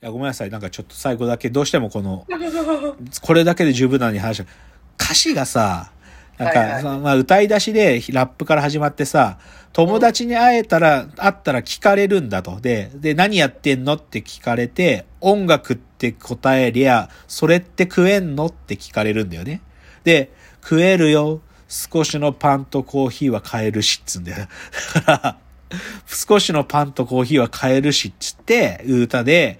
や、ごめんなさい。なんかちょっと最後だけ、どうしてもこの、これだけで十分なのに話。歌詞がさ、なんか、はいはいまあ、歌い出しでラップから始まってさ、友達に会えたら、会ったら聞かれるんだと。で、で、何やってんのって聞かれて、音楽って答えりゃ、それって食えんのって聞かれるんだよね。で、食えるよ。少しのパンとコーヒーは買えるし、っつうんだよ。だから、少しのパンとコーヒーは買えるし、っつって、歌で、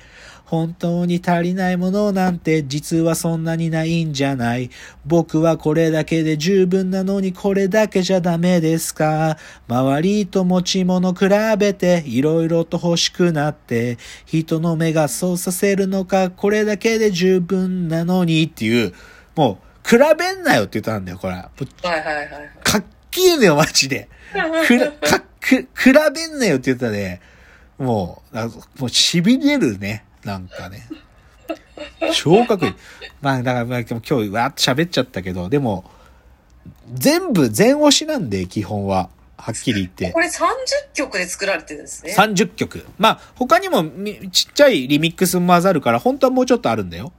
本当に足りないものなんて実はそんなにないんじゃない。僕はこれだけで十分なのにこれだけじゃダメですか。周りと持ち物比べていろいろと欲しくなって人の目がそうさせるのかこれだけで十分なのにっていう、もう比べんなよって言ったんだよ、これ。はいはいはい。かっけえのよ、マジで。くら、か、く、比べんなよって言ったね。もう、なんかもう痺れるね。なんかね。超かっこいい。まあ、だから、まあ、今日わーっと喋っちゃったけど、でも、全部全押しなんで、基本は。はっきり言ってこ。れ30曲で作られてるんですね。30曲。まあ、他にもみちっちゃいリミックスも混ざるから、本当はもうちょっとあるんだよ。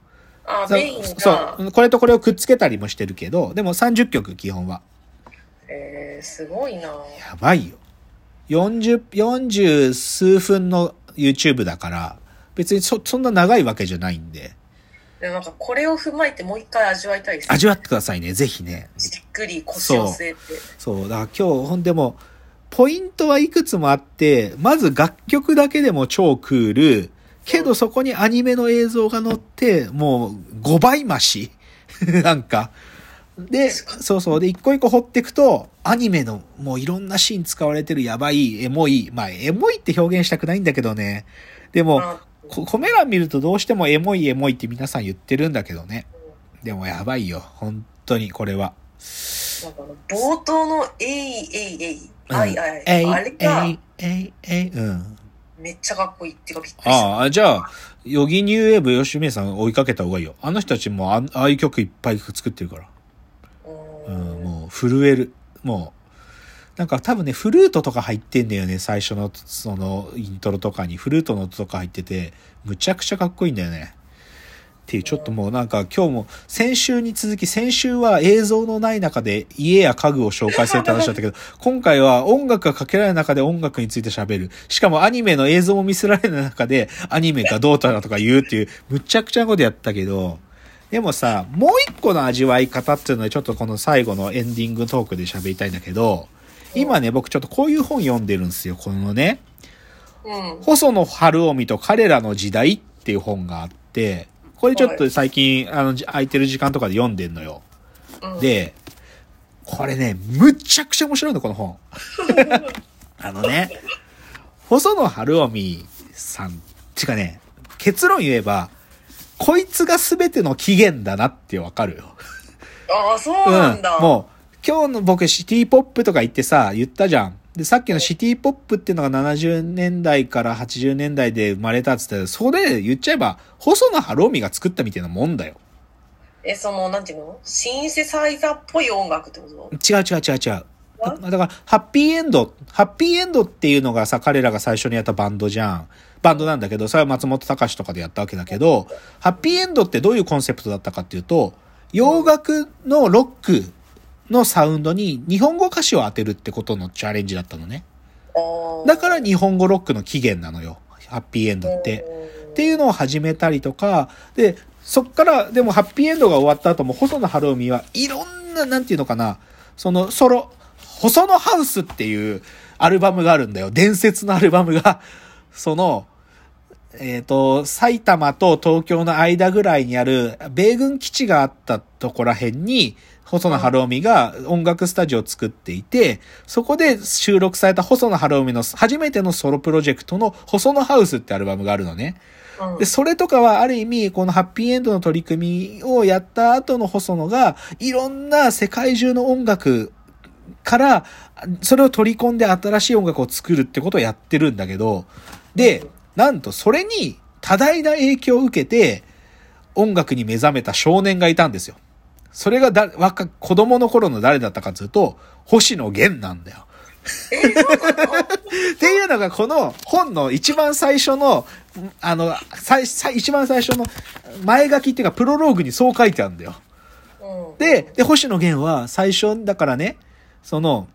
あ、メインが。そう。これとこれをくっつけたりもしてるけど、でも30曲、基本は。えー、すごいなやばいよ。40、40数分の YouTube だから、別にそ、そんな長いわけじゃないんで、でもなんかこれを踏まえてもう一回味わいたいです。味わってくださいね、ぜひね。じっくり腰を据えて。そう、だから今日、ほんでも、ポイントはいくつもあって、まず楽曲だけでも超クール、けどそこにアニメの映像が載って、もう5倍増し なんか。で、そうそう。で、一個一個掘っていくと、アニメのもういろんなシーン使われてるやばい、エモい。まあ、エモいって表現したくないんだけどね。でも、コメ欄見るとどうしてもエモいエモいって皆さん言ってるんだけどね。でもやばいよ。本当にこれは。なんかあの冒頭の「えいえいえい」うんあいあいえい、あれがえい、えい、えい、うん。めっちゃかっこいいってかびっくりした。ああ、じゃあ、ヨギニューウェーブ吉見さん追いかけた方がいいよ。あの人たちもあああいう曲いっぱい作ってるから。ううんん、もう震える。もう、なんか多分ね、フルートとか入ってんだよね、最初の、その、イントロとかに。フルートの音とか入ってて、むちゃくちゃかっこいいんだよね。っていう、ちょっともうなんか今日も、先週に続き、先週は映像のない中で家や家具を紹介するって話だったけど、今回は音楽がかけられない中で音楽について喋る。しかもアニメの映像も見せられない中で、アニメがどうだとか言うっていう、むちゃくちゃなことやったけど、でもさ、もう一個の味わい方っていうのはちょっとこの最後のエンディングトークで喋りたいんだけど、今ね、僕ちょっとこういう本読んでるんですよ。このね、うん。細野晴臣と彼らの時代っていう本があって、これちょっと最近、あの、じ空いてる時間とかで読んでんのよ。うん、で、これね、むちゃくちゃ面白いの、この本。あのね、細野晴臣さん、ちかね、結論言えば、こいつが全ての起源だなってわかるよ。ああ、そうなんだ。うん、もう、今日の僕シティポップとか言ってさ、言ったじゃん。で、さっきのシティポップっていうのが70年代から80年代で生まれたっつって、それ言っちゃえば、細野晴臣が作ったみたいなもんだよ。え、その、なんていうの？シンセサイザーっぽい音楽ってこと？違う違う違う違う。だだから、ハッピーエンド、ハッピーエンドっていうのがさ、彼らが最初にやったバンドじゃん。バンドなんだけど、それは松本隆とかでやったわけだけど、ハッピーエンドってどういうコンセプトだったかっていうと、洋楽のロックのサウンドに日本語歌詞を当てるってことのチャレンジだったのね。だから日本語ロックの起源なのよ。ハッピーエンドって。っていうのを始めたりとか、で、そっから、でもハッピーエンドが終わった後も細野晴臣はいろんな、なんていうのかな、そのソロ、細野ハウスっていうアルバムがあるんだよ。伝説のアルバムが、その、えっ、と、埼玉と東京の間ぐらいにある米軍基地があったとこら辺に、細野晴臣が音楽スタジオを作っていて、そこで収録された細野晴臣の初めてのソロプロジェクトの細野ハウスってアルバムがあるのね。うんで、それとかはある意味、このハッピーエンドの取り組みをやった後の細野が、いろんな世界中の音楽から、それを取り込んで新しい音楽を作るってことをやってるんだけど、で、なんとそれに多大な影響を受けて、音楽に目覚めた少年がいたんですよ。それがだ、若、子供の頃の誰だったかというと、星野源なんだよ。っていうのがこの本の一番最初のあの、最、最、一番最初の前書きっていうかプロローグにそう書いてあるんだよ。うん。で、で、星野源は最初、だからね、その、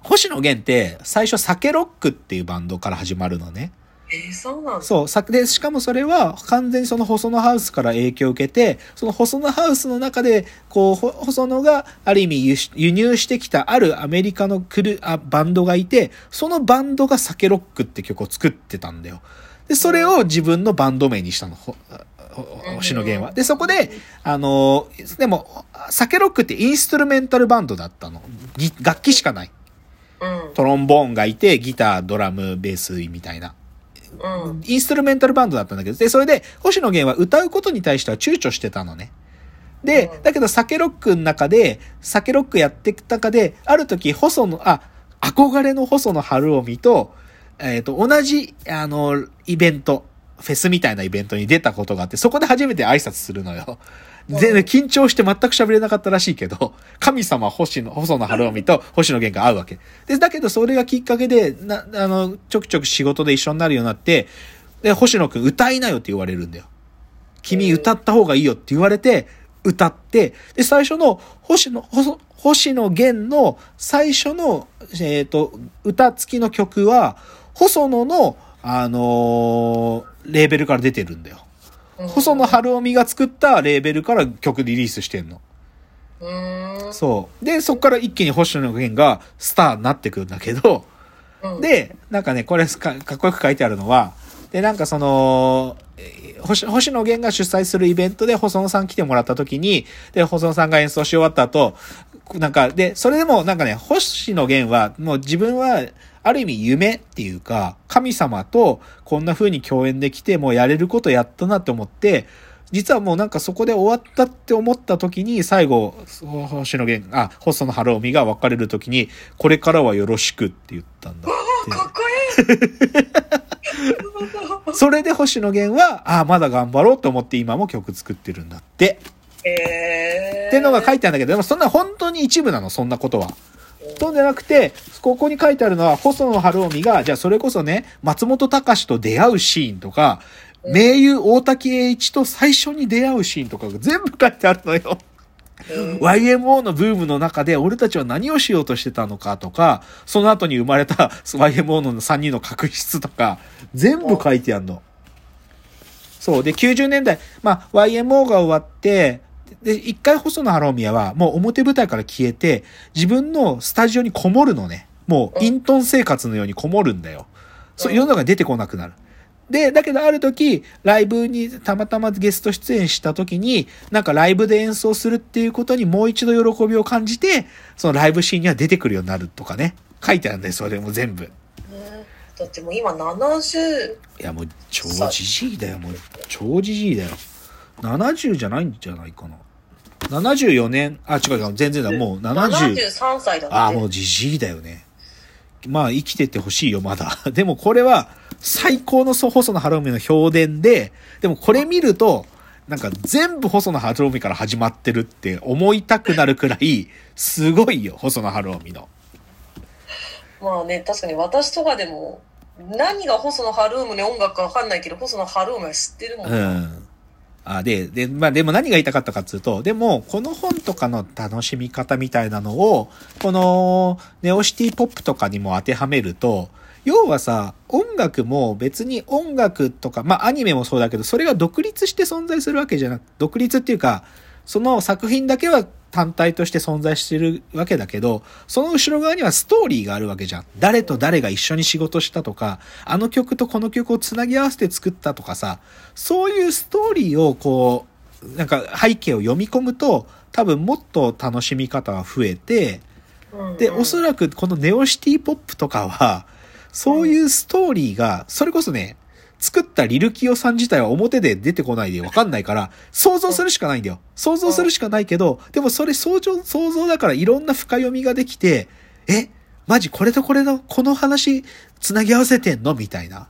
星野源って最初サケロックっていうバンドから始まるのね。えー、そうなんだ。そう、さで、しかもそれは完全にその細野ハウスから影響を受けて、その細野ハウスの中で、こう、ほ細野がある意味輸入してきたあるアメリカのクルあバンドがいて、そのバンドがサケロックって曲を作ってたんだよ。で、それを自分のバンド名にしたの、星野源は。で、そこで、あの、でも、サケロックってインストゥルメンタルバンドだったの。ぎ楽器しかない。うん。トロンボーンがいて、ギター、ドラム、ベースみたいな。うん。インストゥルメンタルバンドだったんだけど、で、それで、星野源は歌うことに対しては躊躇してたのね。でう、んだけど、サケロックの中で、サケロックやっていく中で、ある時、細野、あ、憧れの細野晴臣と、えっ、と、同じ、あの、イベント、フェスみたいなイベントに出たことがあって、そこで初めて挨拶するのよ。全然緊張して全く喋れなかったらしいけど、神様星野、細野晴臣と星野源が会うわけ。で、だけどそれがきっかけで、な、あの、ちょくちょく仕事で一緒になるようになって、で、星野くん歌いなよって言われるんだよ。君歌った方がいいよって言われて、歌って、で、最初の星野、細星野源の最初の、えっ、と、歌付きの曲は、細野の、あのーレーベルから出てるんだよ。うん細野晴臣が作ったレーベルから曲リリースしてんの。そう。で、そっから一気に星野源がスターになってくるんだけど、うん、で、なんかね、これかかっこよく書いてあるのは、で、なんかその、えー星星野源が主催するイベントで細野さん来てもらった時に、で、細野さんが演奏し終わった後、なんか、で、それでもなんかね、星野源は、もう自分は、ある意味夢っていうか、神様とこんな風に共演できて、もうやれることやったなって思って、実はもうなんかそこで終わったって思った時に、最後、星野源、あ、細野晴臣が別れる時に、これからはよろしくって言ったんだって。かっこいい それで星野源は、ああ、まだ頑張ろうと思って今も曲作ってるんだって。へーってのが書いてあるんだけど、でもそんな本当に一部なの、そんなことは。そうじゃなくて、ここに書いてあるのは、細野晴臣が、じゃあそれこそね、松本隆と出会うシーンとか、名優大滝栄一と最初に出会うシーンとかが全部書いてあるのよ。うん YMO のブームの中で俺たちは何をしようとしてたのかとか、その後に生まれた YMO の3人の確執とか、全部書いてあるの。そう。で、90年代、まあ、YMO が終わって、で、一回細野晴臣はもう表舞台から消えて、自分のスタジオにこもるのね。もう、隠遁生活のようにこもるんだよ。そう、うん世の中に出てこなくなる。で、だけどある時、ライブにたまたまゲスト出演した時に、なんかライブで演奏するっていうことにもう一度喜びを感じて、そのライブシーンには出てくるようになるとかね。書いてあるんだよ、それも全部。ねだってもう今70、いや、もう超じじいだよ、もう超じじいだよ。70じゃないんじゃないかな。74年、あ、違う違う、全然だ、もう70。73歳だって。ああ、もうじじいだよね。まあ、生きててほしいよ、まだ。でもこれは、最高の細野晴臣の評伝で、でもこれ見ると、なんか全部細野晴臣から始まってるって思いたくなるくらい、すごいよ、細野晴臣の。まあね、確かに私とかでも、何が細野晴臣の音楽かわかんないけど、細野晴臣は知ってるもん。うん。あ、で、で、まあでも何が言いたかったかっていうと、でも、この本とかの楽しみ方みたいなのを、この、ネオシティポップとかにも当てはめると、要はさ、音楽も別に音楽とか、まあアニメもそうだけど、それが独立して存在するわけじゃなく、独立っていうか、その作品だけは単体として存在してるわけだけど、その後ろ側にはストーリーがあるわけじゃん。誰と誰が一緒に仕事したとか、あの曲とこの曲をつなぎ合わせて作ったとかさ、そういうストーリーをこう、なんか背景を読み込むと、多分もっと楽しみ方は増えて、うんで、おそらくこのネオシティポップとかは、そういうストーリーが、それこそね、作ったリルキオさん自体は表で出てこないでわかんないから、想像するしかないんだよ。想像するしかないけど、でもそれ想像、想像だからいろんな深読みができて、え、マジこれとこれの、この話、つなぎ合わせてんの？みたいな。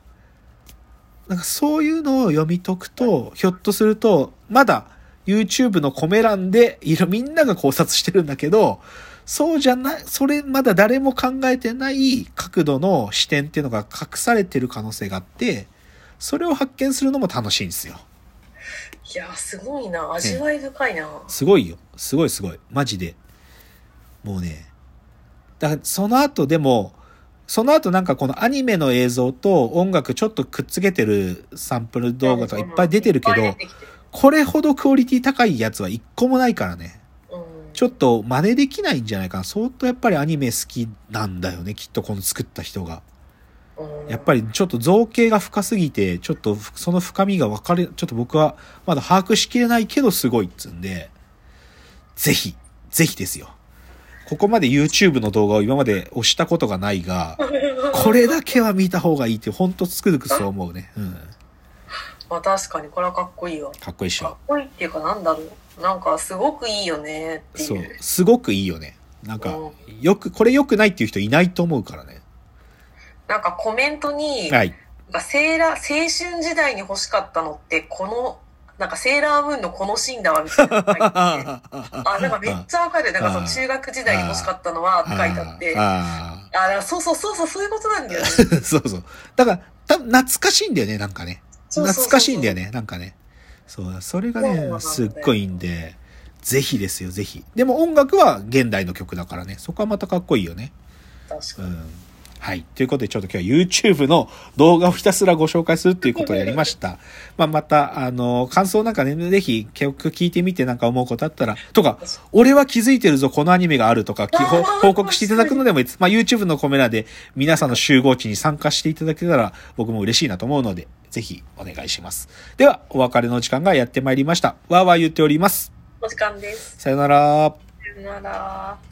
なんかそういうのを読み解くと、ひょっとすると、まだ YouTube のコメ欄でいろ、みんなが考察してるんだけど、そうじゃない、それまだ誰も考えてない角度の視点っていうのが隠されてる可能性があって、それを発見するのも楽しいんですよ。いや、すごいな。味わい深いな。すごいよ。すごいすごい。マジで。もうね。だからその後でも、その後なんかこのアニメの映像と音楽ちょっとくっつけてるサンプル動画とかいっぱい出てるけどこれほどクオリティ高いやつは一個もないからね。うんちょっと真似できないんじゃないかな。相当やっぱりアニメ好きなんだよね。きっとこの作った人が。うんやっぱりちょっと造形が深すぎて、ちょっとその深みが分かれ、ちょっと僕はまだ把握しきれないけどすごいっつうんで、ぜひ、ぜひですよ。ここまで YouTube の動画を今まで押したことがないが、これだけは見た方がいいって、ほんとつくづくそう思うね。うん。まあ確かにこれはかっこいいわ。かっこいいっしかっょ。こいいっていうかなんだろう。なんかすごくいいよねっていう。そう。すごくいいよね。なんかう、よく、これ良くないっていう人いないと思うからね。なんかコメントに、はい。セーラー、青春時代に欲しかったのって、この、なんかセーラームーンのこのシーンだわみたいなのが書いてあ あ、なんかめっちゃわかる。なんかその中学時代に欲しかったのはって書いてあって。あ、あそうそうそうそう、そういうことなんだよね。あ。そうそう。だから、多分懐かしいんだよね、なんかね。懐かしいんだよね、なんかね。そう、それがね、すっごいいいんで、ぜひですよ、ぜひ。でも音楽は現代の曲だからね、そこはまたかっこいいよね。確かに。うん。はい。ということで、ちょっと今日は YouTube の動画をひたすらご紹介するっていうことをやりました。まあ、また、あの、感想なんかね、ぜひ曲聞いてみてなんか思うことあったら、とか、俺は気づいてるぞ、このアニメがあるとか、報告していただくのでもいいです。まあ、YouTube のコメ欄で皆さんの集合地に参加していただけたら、僕も嬉しいなと思うので、ぜひお願いします。では、お別れの時間がやってまいりました。わーわー言っております。お時間です。さよなら。さよなら。